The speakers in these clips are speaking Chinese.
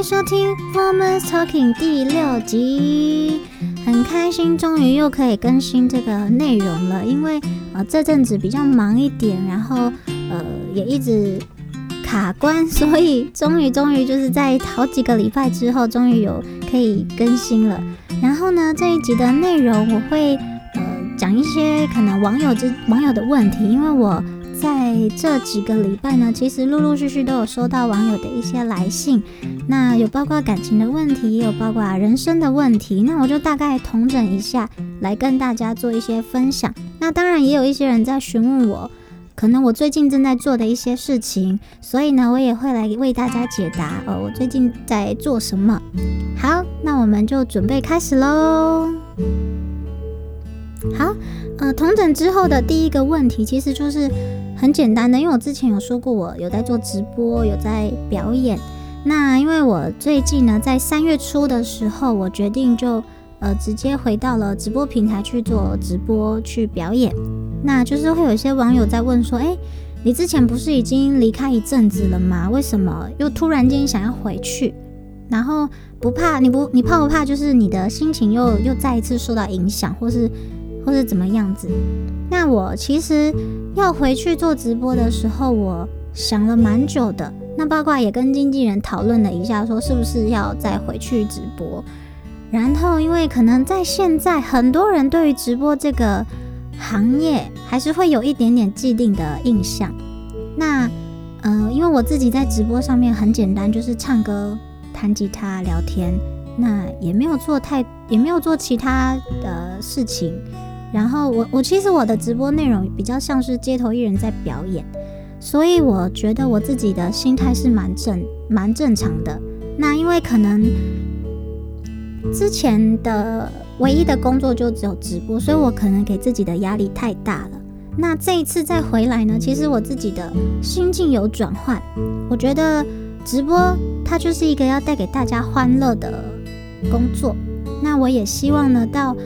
迎收听《Woman's Talking》第六集，很开心，终于又可以更新这个内容了。因为呃这阵子比较忙一点，然后呃也一直卡关，所以终于终于就是在好几个礼拜之后，终于有可以更新了。然后呢，这一集的内容我会呃讲一些可能网友之网友的问题，因为我。在这几个礼拜呢，其实陆陆续续都有收到网友的一些来信，那有包括感情的问题，也有包括人生的问题，那我就大概统整一下，来跟大家做一些分享。那当然也有一些人在询问我，可能我最近正在做的一些事情，所以呢，我也会来为大家解答。呃，我最近在做什么？好，那我们就准备开始喽。好，呃，同整之后的第一个问题，其实就是。很简单的，因为我之前有说过，我有在做直播，有在表演。那因为我最近呢，在三月初的时候，我决定就呃直接回到了直播平台去做直播去表演。那就是会有一些网友在问说，哎，你之前不是已经离开一阵子了吗？为什么又突然间想要回去？然后不怕你不你怕不怕？就是你的心情又又再一次受到影响，或是或是怎么样子？那我其实要回去做直播的时候，我想了蛮久的。那八卦也跟经纪人讨论了一下，说是不是要再回去直播。然后，因为可能在现在很多人对于直播这个行业还是会有一点点既定的印象。那，呃，因为我自己在直播上面很简单，就是唱歌、弹吉他、聊天，那也没有做太，也没有做其他的事情。然后我我其实我的直播内容比较像是街头艺人在表演，所以我觉得我自己的心态是蛮正蛮正常的。那因为可能之前的唯一的工作就只有直播，所以我可能给自己的压力太大了。那这一次再回来呢，其实我自己的心境有转换。我觉得直播它就是一个要带给大家欢乐的工作。那我也希望呢到。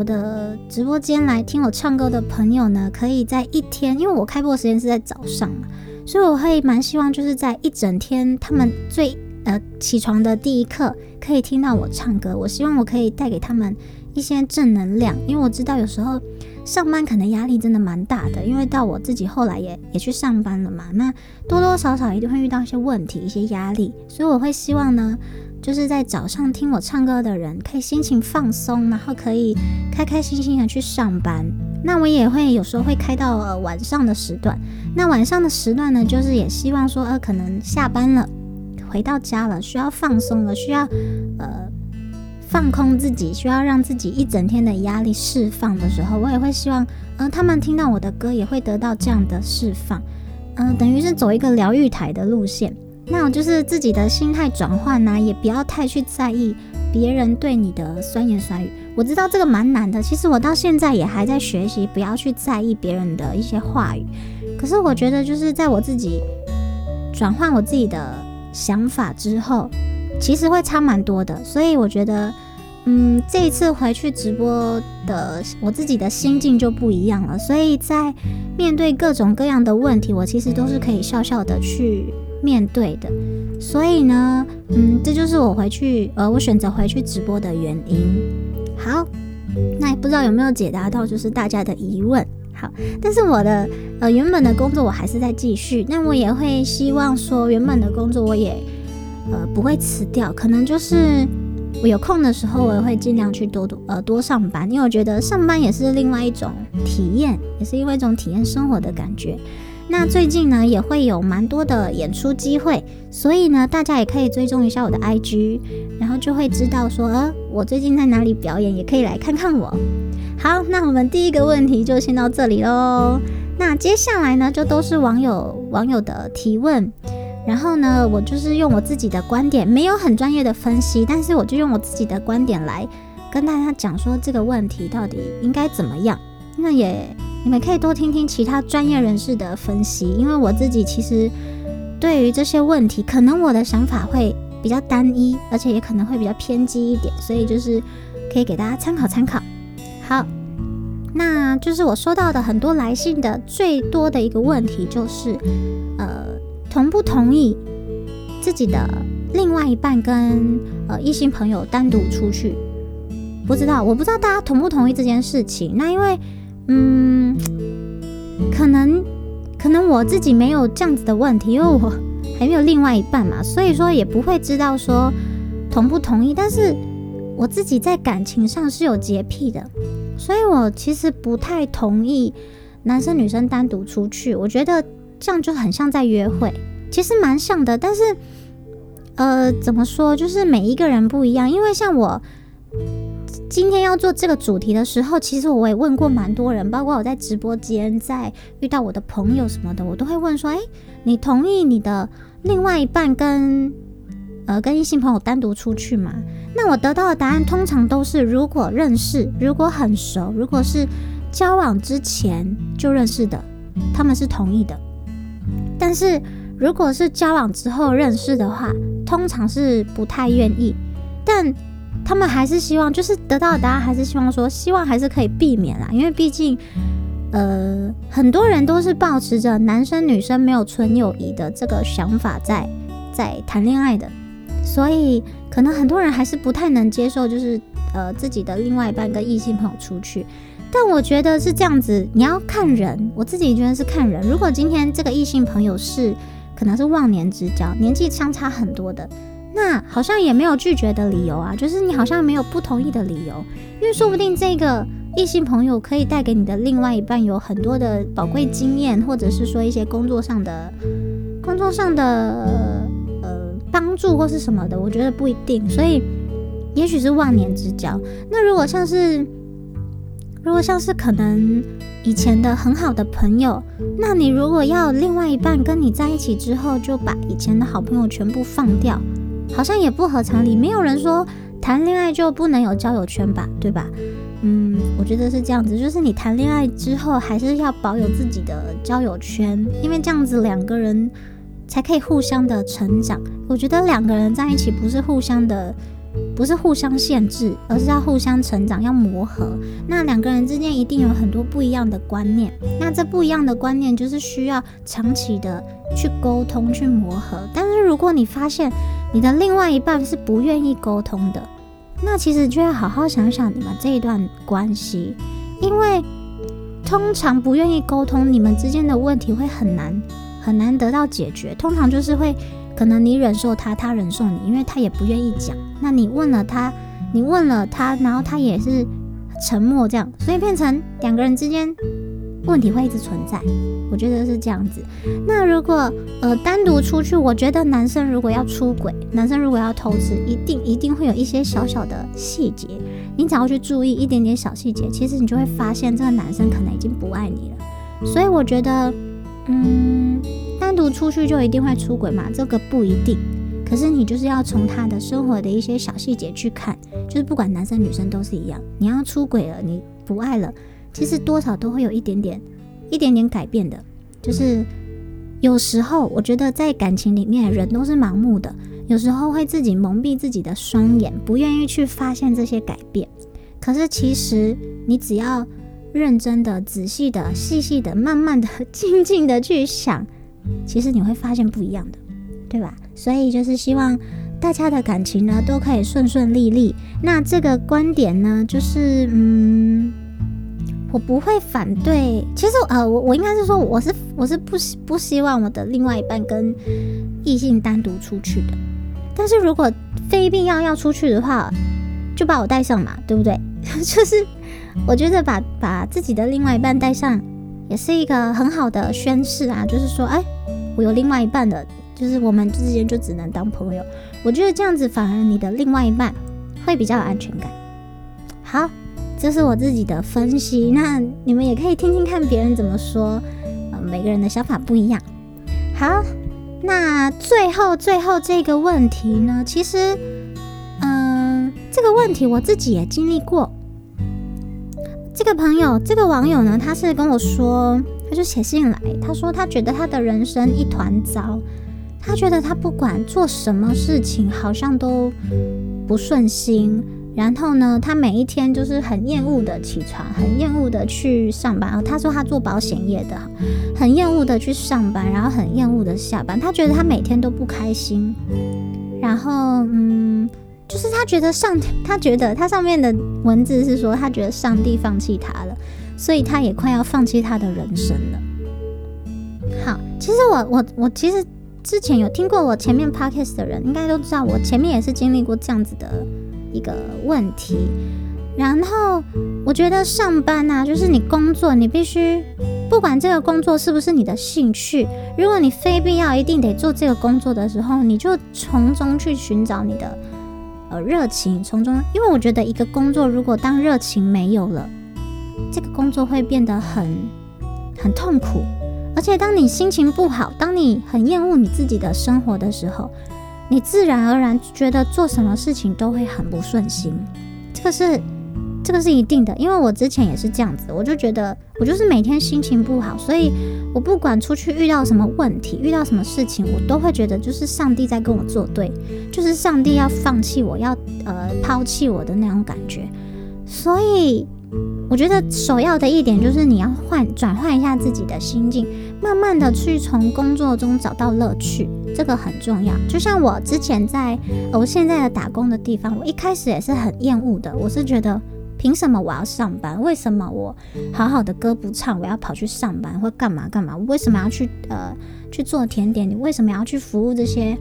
我的直播间来听我唱歌的朋友呢，可以在一天，因为我开播时间是在早上嘛，所以我会蛮希望就是在一整天，他们最呃起床的第一刻可以听到我唱歌。我希望我可以带给他们一些正能量，因为我知道有时候上班可能压力真的蛮大的，因为到我自己后来也也去上班了嘛，那多多少少一定会遇到一些问题、一些压力，所以我会希望呢。就是在早上听我唱歌的人，可以心情放松，然后可以开开心心的去上班。那我也会有时候会开到呃晚上的时段。那晚上的时段呢，就是也希望说，呃，可能下班了，回到家了，需要放松了，需要呃放空自己，需要让自己一整天的压力释放的时候，我也会希望，呃，他们听到我的歌也会得到这样的释放，嗯，等于是走一个疗愈台的路线。那我就是自己的心态转换呐，也不要太去在意别人对你的酸言酸语。我知道这个蛮难的，其实我到现在也还在学习，不要去在意别人的一些话语。可是我觉得，就是在我自己转换我自己的想法之后，其实会差蛮多的。所以我觉得，嗯，这一次回去直播的我自己的心境就不一样了。所以在面对各种各样的问题，我其实都是可以笑笑的去。面对的，所以呢，嗯，这就是我回去，呃，我选择回去直播的原因。好，那也不知道有没有解答到，就是大家的疑问。好，但是我的呃原本的工作我还是在继续，那我也会希望说原本的工作我也呃不会辞掉，可能就是我有空的时候，我也会尽量去多多呃多上班，因为我觉得上班也是另外一种体验，也是因为一种体验生活的感觉。那最近呢也会有蛮多的演出机会，所以呢大家也可以追踪一下我的 IG，然后就会知道说，呃，我最近在哪里表演，也可以来看看我。好，那我们第一个问题就先到这里喽。那接下来呢就都是网友网友的提问，然后呢我就是用我自己的观点，没有很专业的分析，但是我就用我自己的观点来跟大家讲说这个问题到底应该怎么样。那也。你们可以多听听其他专业人士的分析，因为我自己其实对于这些问题，可能我的想法会比较单一，而且也可能会比较偏激一点，所以就是可以给大家参考参考。好，那就是我收到的很多来信的最多的一个问题，就是呃，同不同意自己的另外一半跟呃异性朋友单独出去，不知道，我不知道大家同不同意这件事情。那因为，嗯，可能可能我自己没有这样子的问题，因为我还没有另外一半嘛，所以说也不会知道说同不同意。但是我自己在感情上是有洁癖的，所以我其实不太同意男生女生单独出去。我觉得这样就很像在约会，其实蛮像的，但是。呃，怎么说？就是每一个人不一样，因为像我今天要做这个主题的时候，其实我也问过蛮多人，包括我在直播间，在遇到我的朋友什么的，我都会问说：“哎，你同意你的另外一半跟呃跟异性朋友单独出去吗？”那我得到的答案通常都是：如果认识，如果很熟，如果是交往之前就认识的，他们是同意的。但是如果是交往之后认识的话，通常是不太愿意，但他们还是希望，就是得到的答案还是希望说，希望还是可以避免啦。因为毕竟，呃，很多人都是保持着男生女生没有纯友谊的这个想法在在谈恋爱的，所以可能很多人还是不太能接受，就是呃自己的另外一半跟异性朋友出去。但我觉得是这样子，你要看人，我自己觉得是看人。如果今天这个异性朋友是。可能是忘年之交，年纪相差很多的，那好像也没有拒绝的理由啊，就是你好像没有不同意的理由，因为说不定这个异性朋友可以带给你的另外一半有很多的宝贵经验，或者是说一些工作上的、工作上的呃帮助或是什么的，我觉得不一定，所以也许是忘年之交。那如果像是，如果像是可能。以前的很好的朋友，那你如果要另外一半跟你在一起之后，就把以前的好朋友全部放掉，好像也不合常理。没有人说谈恋爱就不能有交友圈吧，对吧？嗯，我觉得是这样子，就是你谈恋爱之后还是要保有自己的交友圈，因为这样子两个人才可以互相的成长。我觉得两个人在一起不是互相的。不是互相限制，而是要互相成长，要磨合。那两个人之间一定有很多不一样的观念，那这不一样的观念就是需要长期的去沟通、去磨合。但是如果你发现你的另外一半是不愿意沟通的，那其实就要好好想想你们这一段关系，因为通常不愿意沟通，你们之间的问题会很难很难得到解决。通常就是会。可能你忍受他，他忍受你，因为他也不愿意讲。那你问了他，你问了他，然后他也是沉默，这样，所以变成两个人之间问题会一直存在。我觉得是这样子。那如果呃单独出去，我觉得男生如果要出轨，男生如果要偷吃，一定一定会有一些小小的细节，你只要去注意一点点小细节，其实你就会发现这个男生可能已经不爱你了。所以我觉得，嗯。单独出去就一定会出轨嘛？这个不一定。可是你就是要从他的生活的一些小细节去看，就是不管男生女生都是一样。你要出轨了，你不爱了，其实多少都会有一点点、一点点改变的。就是有时候我觉得在感情里面，人都是盲目的，有时候会自己蒙蔽自己的双眼，不愿意去发现这些改变。可是其实你只要认真的、仔细的、细细的、慢慢的、静静的去想。其实你会发现不一样的，对吧？所以就是希望大家的感情呢都可以顺顺利利。那这个观点呢，就是嗯，我不会反对。其实呃，我我应该是说，我是我是不希不希望我的另外一半跟异性单独出去的。但是如果非必要要出去的话，就把我带上嘛，对不对？就是我觉得把把自己的另外一半带上。也是一个很好的宣誓啊，就是说，哎，我有另外一半的，就是我们之间就只能当朋友。我觉得这样子反而你的另外一半会比较有安全感。好，这是我自己的分析，那你们也可以听听看别人怎么说，呃，每个人的想法不一样。好，那最后最后这个问题呢，其实，嗯，这个问题我自己也经历过。这个朋友，这个网友呢，他是跟我说，他就写信来，他说他觉得他的人生一团糟，他觉得他不管做什么事情好像都不顺心，然后呢，他每一天就是很厌恶的起床，很厌恶的去上班。他说他做保险业的，很厌恶的去上班，然后很厌恶的下班。他觉得他每天都不开心，然后嗯，就是他觉得上，他觉得他上面的文字是说，他觉得上帝放弃他了，所以他也快要放弃他的人生了。好，其实我我我其实之前有听过我前面 podcast 的人，应该都知道我前面也是经历过这样子的一个问题。然后我觉得上班啊，就是你工作，你必须不管这个工作是不是你的兴趣，如果你非必要一定得做这个工作的时候，你就从中去寻找你的呃热情，从中，因为我觉得一个工作如果当热情没有了，这个工作会变得很很痛苦，而且当你心情不好，当你很厌恶你自己的生活的时候，你自然而然觉得做什么事情都会很不顺心，这个是。这个是一定的，因为我之前也是这样子，我就觉得我就是每天心情不好，所以我不管出去遇到什么问题，遇到什么事情，我都会觉得就是上帝在跟我作对，就是上帝要放弃我，要呃抛弃我的那种感觉。所以我觉得首要的一点就是你要换转换一下自己的心境，慢慢的去从工作中找到乐趣，这个很重要。就像我之前在我现在的打工的地方，我一开始也是很厌恶的，我是觉得。凭什么我要上班？为什么我好好的歌不唱，我要跑去上班或干嘛干嘛？我为什么要去呃去做甜点？你为什么要去服务这些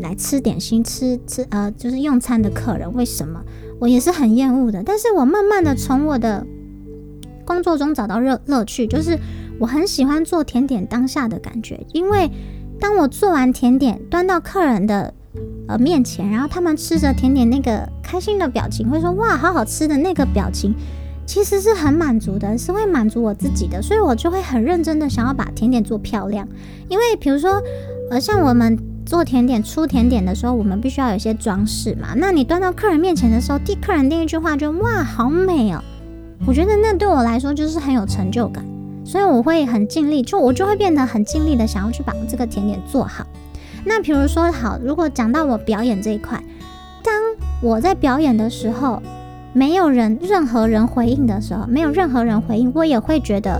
来吃点心、吃吃呃就是用餐的客人？为什么？我也是很厌恶的。但是我慢慢的从我的工作中找到乐乐趣，就是我很喜欢做甜点当下的感觉，因为当我做完甜点端到客人的。呃，面前，然后他们吃着甜点，那个开心的表情，会说哇，好好吃的那个表情，其实是很满足的，是会满足我自己的，所以我就会很认真的想要把甜点做漂亮。因为比如说，呃，像我们做甜点出甜点的时候，我们必须要有一些装饰嘛。那你端到客人面前的时候，第客人第一句话就哇，好美哦。我觉得那对我来说就是很有成就感，所以我会很尽力，就我就会变得很尽力的想要去把这个甜点做好。那比如说，好，如果讲到我表演这一块，当我在表演的时候，没有人、任何人回应的时候，没有任何人回应，我也会觉得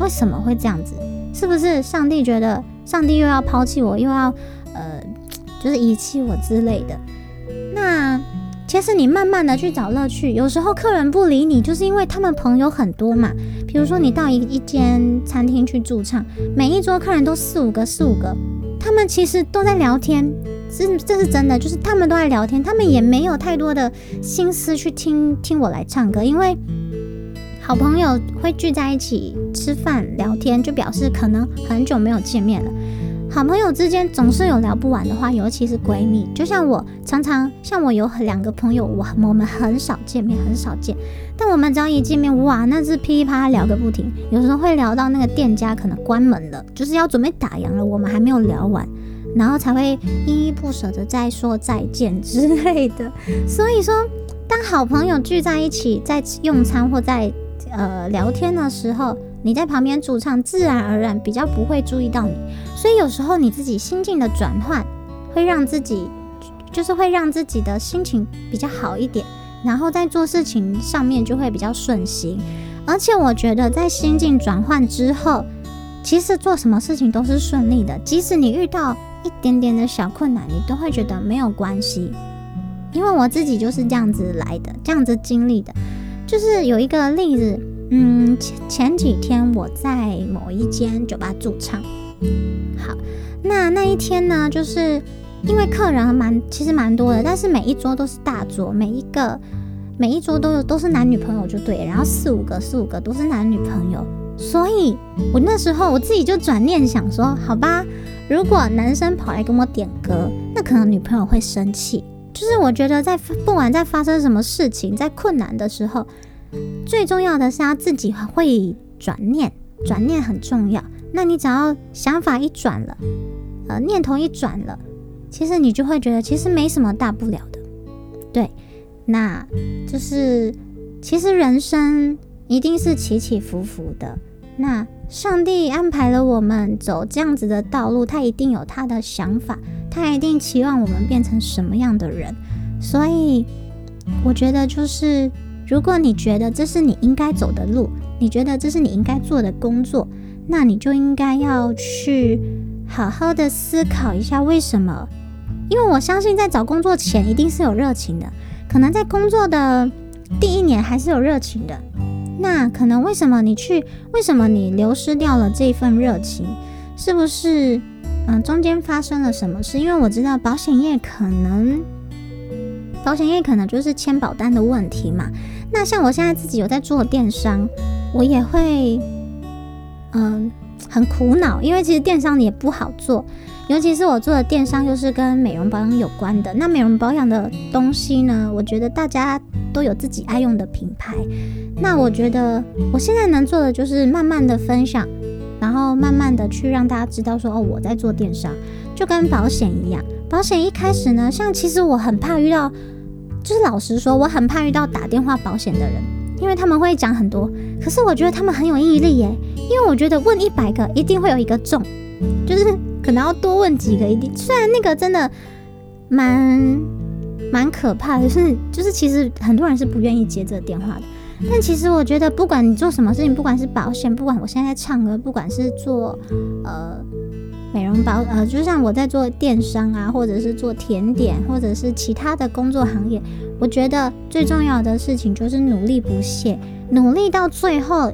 为什么会这样子？是不是上帝觉得上帝又要抛弃我，又要呃，就是遗弃我之类的？但是你慢慢的去找乐趣，有时候客人不理你，就是因为他们朋友很多嘛。比如说你到一一间餐厅去驻唱，每一桌客人都四五个，四五个。他们其实都在聊天，这这是真的，就是他们都在聊天，他们也没有太多的心思去听听我来唱歌，因为好朋友会聚在一起吃饭聊天，就表示可能很久没有见面了。好朋友之间总是有聊不完的话，尤其是闺蜜，就像我常常像我有两个朋友，我我们很少见面，很少见，但我们只要一见面，哇，那是噼里啪啦聊个不停，有时候会聊到那个店家可能关门了，就是要准备打烊了，我们还没有聊完，然后才会依依不舍的再说再见之类的。所以说，当好朋友聚在一起在用餐或在呃聊天的时候，你在旁边驻唱，自然而然比较不会注意到你，所以有时候你自己心境的转换，会让自己就是会让自己的心情比较好一点，然后在做事情上面就会比较顺心。而且我觉得在心境转换之后，其实做什么事情都是顺利的，即使你遇到一点点的小困难，你都会觉得没有关系。因为我自己就是这样子来的，这样子经历的，就是有一个例子。嗯，前前几天我在某一间酒吧驻唱。好，那那一天呢，就是因为客人蛮其实蛮多的，但是每一桌都是大桌，每一个每一桌都有都是男女朋友就对，然后四五个四五个都是男女朋友，所以我那时候我自己就转念想说，好吧，如果男生跑来跟我点歌，那可能女朋友会生气。就是我觉得在不管在发生什么事情，在困难的时候。最重要的是他自己会转念，转念很重要。那你只要想法一转了，呃，念头一转了，其实你就会觉得其实没什么大不了的。对，那就是其实人生一定是起起伏伏的。那上帝安排了我们走这样子的道路，他一定有他的想法，他一定期望我们变成什么样的人。所以我觉得就是。如果你觉得这是你应该走的路，你觉得这是你应该做的工作，那你就应该要去好好的思考一下，为什么因为我相信在找工作前一定是有热情的，可能在工作的第一年还是有热情的。那可能为什么你去？为什么你流失掉了这份热情？是不是嗯中间发生了什么事？因为我知道保险业可能，保险业可能就是签保单的问题嘛。那像我现在自己有在做电商，我也会嗯很苦恼，因为其实电商也不好做。尤其是我做的电商又是跟美容保养有关的，那美容保养的东西呢，我觉得大家都有自己爱用的品牌。那我觉得我现在能做的就是慢慢的分享，然后慢慢的去让大家知道说哦，我在做电商，就跟保险一样。保险一开始呢，像其实我很怕遇到，就是老实说，我很怕遇到打电话保险的人，因为他们会讲很多，可是我觉得他们很有毅力耶，因为我觉得问一百个一定会有一个中，就是。可能要多问几个一定，虽然那个真的蛮蛮可怕的，是就是其实很多人是不愿意接这个电话的。但其实我觉得，不管你做什么事情，不管是保险，不管我现在唱歌，不管是做呃美容保呃，就像我在做电商啊，或者是做甜点，或者是其他的工作行业，我觉得最重要的事情就是努力不懈，努力到最后，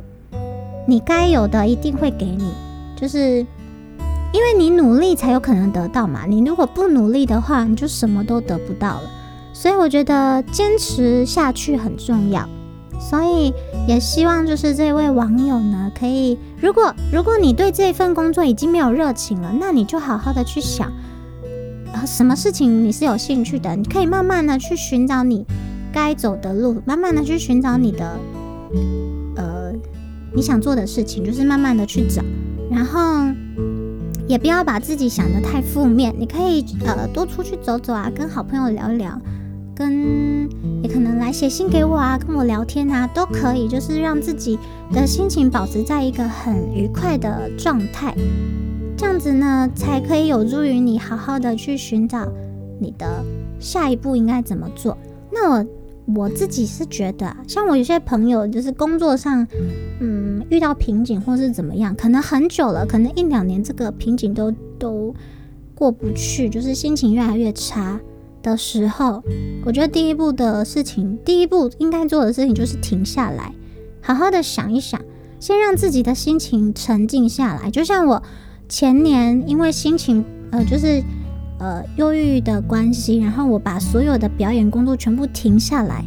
你该有的一定会给你，就是。因为你努力才有可能得到嘛，你如果不努力的话，你就什么都得不到了。所以我觉得坚持下去很重要。所以也希望就是这位网友呢，可以如果如果你对这份工作已经没有热情了，那你就好好的去想，啊，什么事情你是有兴趣的，你可以慢慢的去寻找你该走的路，慢慢的去寻找你的呃你想做的事情，就是慢慢的去找，然后。也不要把自己想的太负面，你可以呃多出去走走啊，跟好朋友聊一聊，跟也可能来写信给我啊，跟我聊天啊，都可以，就是让自己的心情保持在一个很愉快的状态，这样子呢才可以有助于你好好的去寻找你的下一步应该怎么做。那我。我自己是觉得，像我有些朋友，就是工作上，嗯，遇到瓶颈或是怎么样，可能很久了，可能一两年这个瓶颈都都过不去，就是心情越来越差的时候，我觉得第一步的事情，第一步应该做的事情就是停下来，好好的想一想，先让自己的心情沉静下来。就像我前年因为心情，呃，就是。呃，忧郁的关系，然后我把所有的表演工作全部停下来，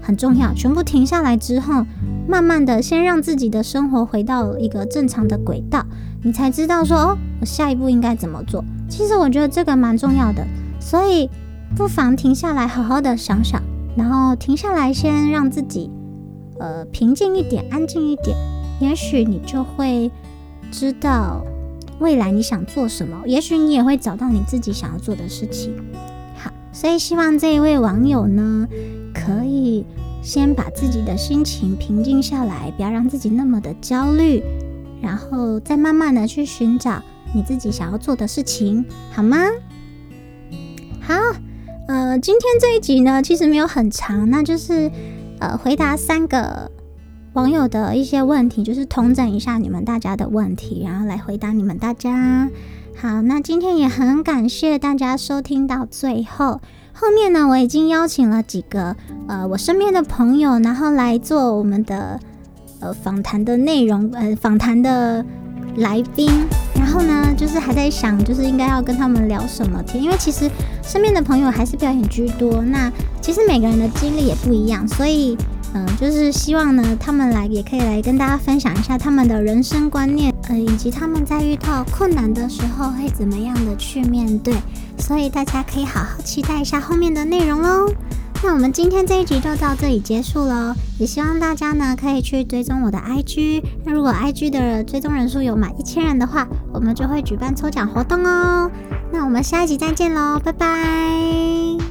很重要。全部停下来之后，慢慢的先让自己的生活回到一个正常的轨道，你才知道说哦，我下一步应该怎么做。其实我觉得这个蛮重要的，所以不妨停下来，好好的想想，然后停下来先让自己呃平静一点，安静一点，也许你就会知道。未来你想做什么？也许你也会找到你自己想要做的事情。好，所以希望这一位网友呢，可以先把自己的心情平静下来，不要让自己那么的焦虑，然后再慢慢的去寻找你自己想要做的事情，好吗？好，今天这一集呢，其实没有很长，那就是呃，回答三个。网友的一些问题，就是统整一下你们大家的问题，然后来回答你们大家。好，那今天也很感谢大家收听到最后。后面呢，我已经邀请了几个呃我身边的朋友，然后来做我们的呃访谈的内容，呃访谈的来宾。然后呢，就是还在想，就是应该要跟他们聊什么天，因为其实身边的朋友还是表演居多。那其实每个人的经历也不一样，所以。嗯，就是希望呢，他们来也可以来跟大家分享一下他们的人生观念，呃，以及他们在遇到困难的时候会怎么样的去面对。所以大家可以好好期待一下后面的内容喽。那我们今天这一集就到这里结束喽，也希望大家呢可以去追踪我的 IG。那如果 IG 的追踪人数有满一千人的话，我们就会举办抽奖活动哦。那我们下一集再见喽，拜拜。